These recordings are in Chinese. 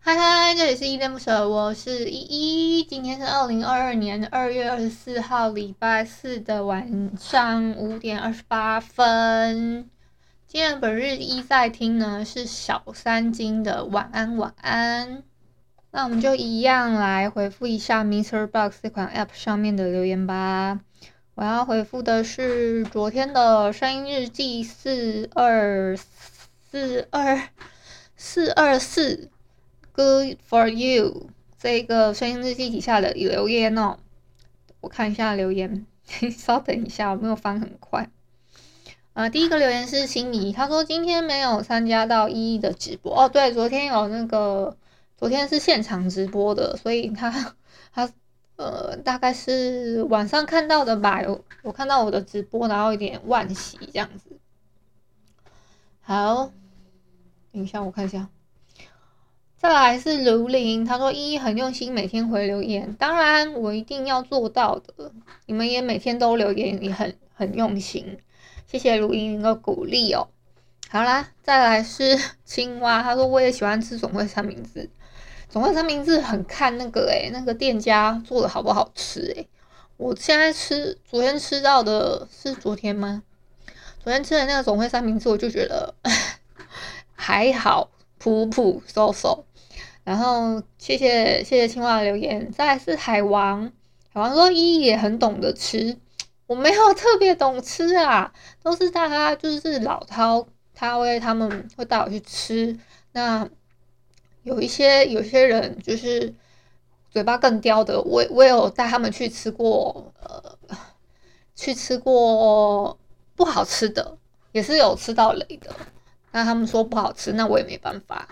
嗨嗨，这里是依恋不舍，我是依依。今天是二零二二年二月二十四号，礼拜四的晚上五点二十八分。今天本日依在听呢是小三金的晚安晚安。那我们就一样来回复一下 MixerBox 这款 App 上面的留言吧。我要回复的是昨天的声音日记四二四二四二四。Good for you，这个声音日记底下的留言哦，我看一下留言，稍等一下，我没有翻很快。呃，第一个留言是心仪，他说今天没有参加到一一的直播哦，对，昨天有那个，昨天是现场直播的，所以他他呃大概是晚上看到的吧，有我看到我的直播，然后有点惋惜这样子。好，等一下我看一下。再来是卢林，他说依依很用心，每天回留言，当然我一定要做到的。你们也每天都留言，也很很用心，谢谢卢林的鼓励哦。好啦，再来是青蛙，他说我也喜欢吃总汇三明治，总汇三明治很看那个诶、欸，那个店家做的好不好吃诶、欸。我现在吃，昨天吃到的是昨天吗？昨天吃的那个总汇三明治，我就觉得 还好，普普收收。然后谢谢谢谢青蛙的留言，再来是海王，海王说依依也很懂得吃，我没有特别懂吃啊，都是大家就是老饕，他会他们会带我去吃，那有一些有些人就是嘴巴更刁的，我我有带他们去吃过，呃，去吃过不好吃的，也是有吃到雷的，那他们说不好吃，那我也没办法。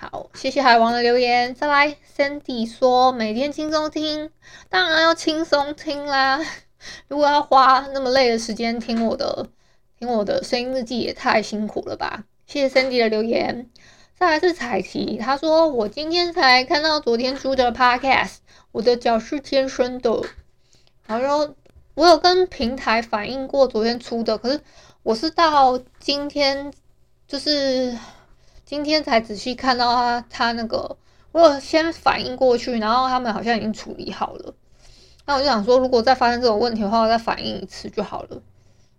好，谢谢海王的留言。再来，Sandy 说每天轻松听，当然要轻松听啦。如果要花那么累的时间听我的，听我的声音日记也太辛苦了吧。谢谢 Sandy 的留言。再来是彩旗，他说我今天才看到昨天出的 Podcast，我的脚是天生的。然后说我有跟平台反映过昨天出的，可是我是到今天就是。今天才仔细看到他，他那个我有先反应过去，然后他们好像已经处理好了。那我就想说，如果再发生这种问题的话，我再反应一次就好了。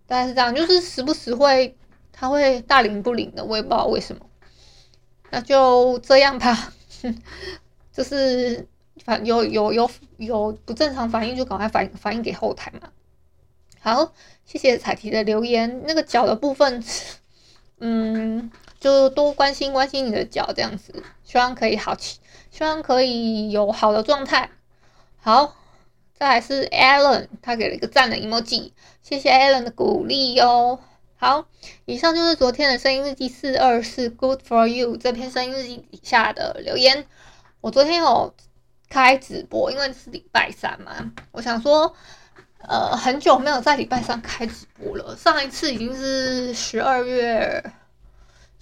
大概是这样，就是时不时会他会大灵不灵的，我也不知道为什么。那就这样吧，就是反有有有有不正常反应就赶快反反应给后台嘛。好，谢谢彩提的留言。那个脚的部分，嗯。就多关心关心你的脚，这样子，希望可以好起，希望可以有好的状态。好，再来是 Alan，他给了一个赞的 emoji，谢谢 Alan 的鼓励哟。好，以上就是昨天的声音日记四二四 Good for you 这篇声音日记底下的留言。我昨天有开直播，因为是礼拜三嘛，我想说，呃，很久没有在礼拜三开直播了，上一次已经是十二月。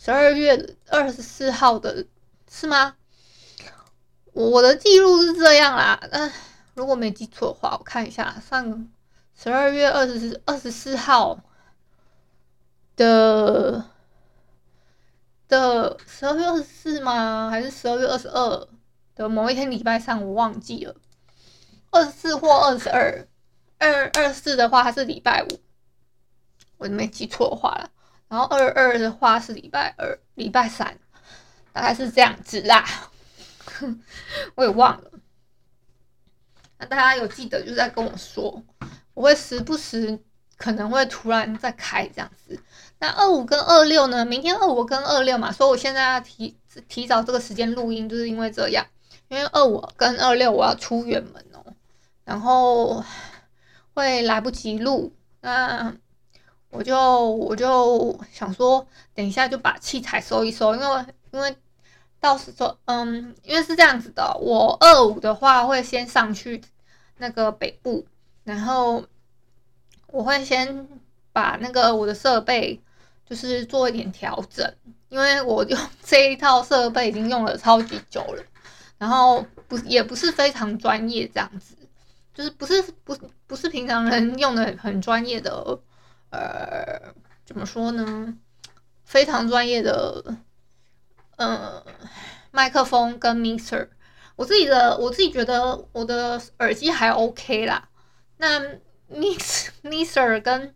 十二月二十四号的是吗？我我的记录是这样啦，但如果没记错的话，我看一下，上十二月二十二十四号的的十二月二十四吗？还是十二月二十二的某一天礼拜三，我忘记了，二十四或二十二，二二四的话它是礼拜五，我没记错的话了。然后二二的话是礼拜二、礼拜三，大概是这样子啦。我也忘了。那大家有记得就在跟我说，我会时不时可能会突然再开这样子。那二五跟二六呢？明天二五跟二六嘛，所以我现在要提提早这个时间录音，就是因为这样。因为二五跟二六我要出远门哦，然后会来不及录。那我就我就想说，等一下就把器材收一收，因为因为到时候，嗯，因为是这样子的，我二五的话会先上去那个北部，然后我会先把那个我的设备就是做一点调整，因为我用 这一套设备已经用了超级久了，然后不也不是非常专业这样子，就是不是不不是平常人用的很专业的。呃，怎么说呢？非常专业的，呃，麦克风跟 mixer，我自己的我自己觉得我的耳机还 OK 啦。那 mix mixer 跟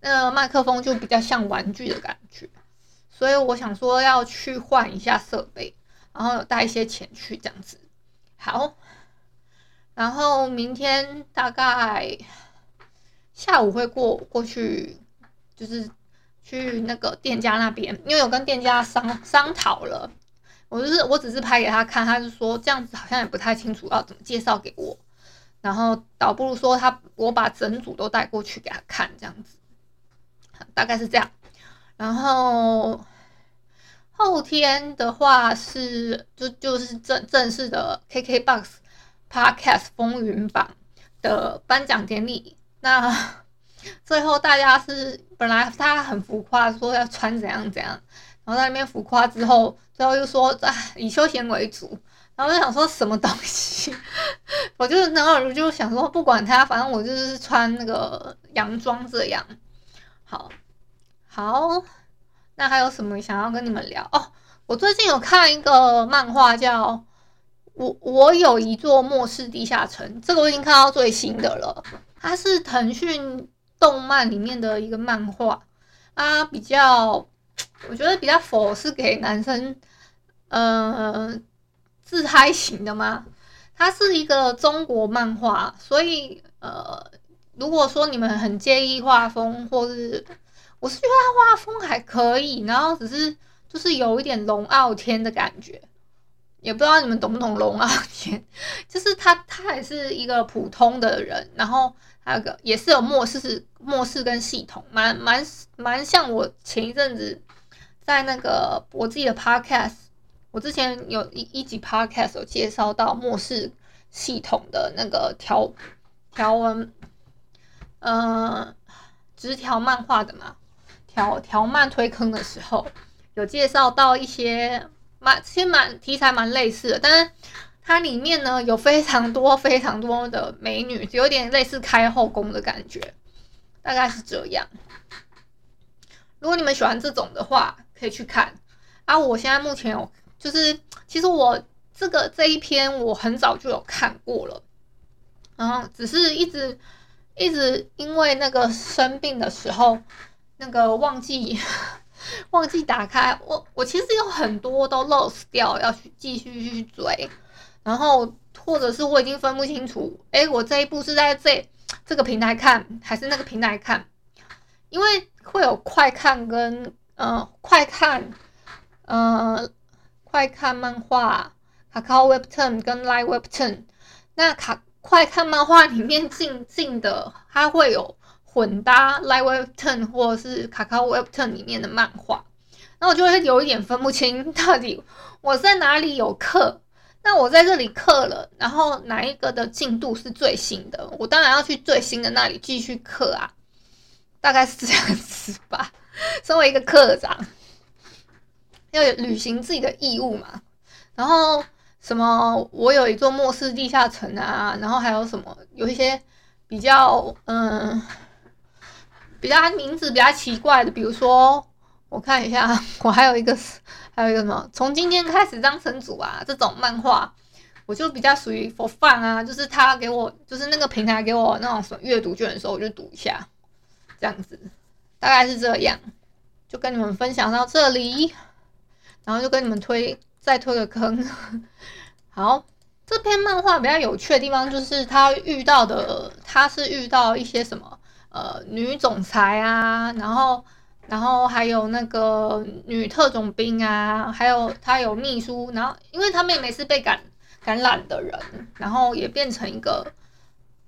那个麦克风就比较像玩具的感觉，所以我想说要去换一下设备，然后有带一些钱去这样子。好，然后明天大概。下午会过过去，就是去那个店家那边，因为有跟店家商商讨了。我就是我只是拍给他看，他就说这样子好像也不太清楚要怎么介绍给我。然后倒不如说他我把整组都带过去给他看，这样子，大概是这样。然后后天的话是就就是正正式的 KKBOX Podcast 风云榜的颁奖典礼。那 最后大家是本来他很浮夸，说要穿怎样怎样，然后在那边浮夸之后，最后又说啊以休闲为主，然后就想说什么东西，我就然后我就想说不管他，反正我就是穿那个洋装这样。好，好，那还有什么想要跟你们聊哦？我最近有看一个漫画叫我我有一座末世地下城，这个我已经看到最新的了。它是腾讯动漫里面的一个漫画，啊，比较，我觉得比较否是给男生，呃，自嗨型的吗？它是一个中国漫画，所以呃，如果说你们很介意画风，或是我是觉得它画风还可以，然后只是就是有一点龙傲天的感觉，也不知道你们懂不懂龙傲天，就是他他也是一个普通的人，然后。还有个也是有末世末世跟系统，蛮蛮蛮像我前一阵子在那个我自己的 podcast，我之前有一一集 podcast 有介绍到末世系统的那个条条文，呃，直条漫画的嘛，条条漫推坑的时候有介绍到一些蛮其实蛮题材蛮类似的，但是。它里面呢有非常多非常多的美女，有点类似开后宫的感觉，大概是这样。如果你们喜欢这种的话，可以去看啊。我现在目前有，就是其实我这个这一篇我很早就有看过了，然后只是一直一直因为那个生病的时候，那个忘记忘记打开。我我其实有很多都 lost 掉，要去继续去追。然后，或者是我已经分不清楚，诶，我这一部是在这这个平台看，还是那个平台看？因为会有快看跟呃快看，呃快看漫画卡卡 Webtoon 跟 live Webtoon。那卡快看漫画里面进进的，它会有混搭 Line Webtoon 或是卡卡 Webtoon 里面的漫画，那我就会有一点分不清 到底我在哪里有课。那我在这里课了，然后哪一个的进度是最新的？我当然要去最新的那里继续课啊，大概是这样子吧。身为一个课长，要履行自己的义务嘛。然后什么，我有一座末世地下城啊，然后还有什么，有一些比较嗯，比较名字比较奇怪的，比如说。我看一下，我还有一个，还有一个什么？从今天开始当神主啊！这种漫画，我就比较属于 for fun 啊，就是他给我，就是那个平台给我那种什么阅读券的时候，我就读一下，这样子，大概是这样，就跟你们分享到这里，然后就跟你们推再推个坑。好，这篇漫画比较有趣的地方就是他遇到的，他是遇到一些什么呃女总裁啊，然后。然后还有那个女特种兵啊，还有他有秘书，然后因为他妹妹是被感感染的人，然后也变成一个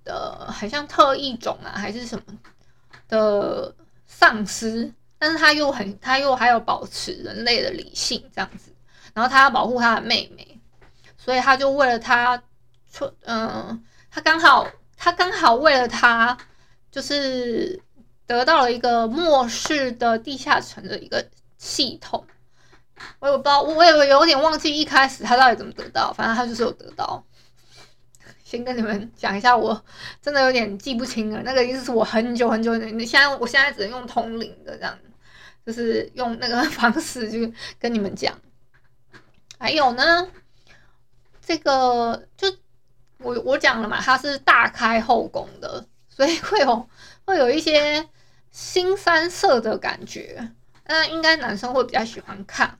呃，好像特异种啊，还是什么的丧尸，但是他又很，他又还有保持人类的理性这样子，然后他要保护他的妹妹，所以他就为了他，嗯、呃，他刚好他刚好为了他，就是。得到了一个末世的地下城的一个系统，我也不知道，我也有点忘记一开始他到底怎么得到，反正他就是有得到。先跟你们讲一下，我真的有点记不清了，那个意思是我很久很久，你现在我现在只能用通灵的这样，就是用那个 方式就跟你们讲。还有呢，这个就我我讲了嘛，它是大开后宫的，所以会有会有一些。新三色的感觉，那应该男生会比较喜欢看。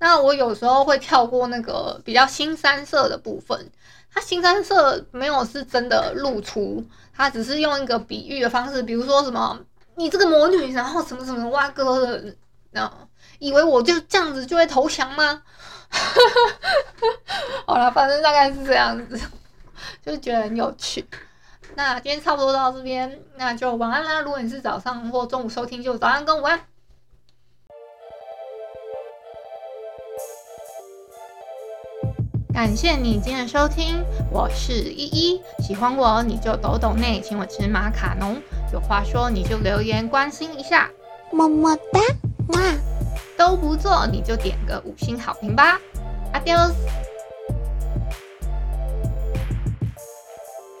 那我有时候会跳过那个比较新三色的部分，它新三色没有是真的露出，它只是用一个比喻的方式，比如说什么你这个魔女，然后什么什么挖哥的，那以为我就这样子就会投降吗？好了，反正大概是这样子，就觉得很有趣。那今天差不多到这边，那就晚安啦。如果你是早上或中午收听，就早安跟午安。感谢你今天的收听，我是依依。喜欢我你就抖抖内，请我吃马卡龙。有话说你就留言关心一下，么么哒，哇，都不做你就点个五星好评吧。Adios。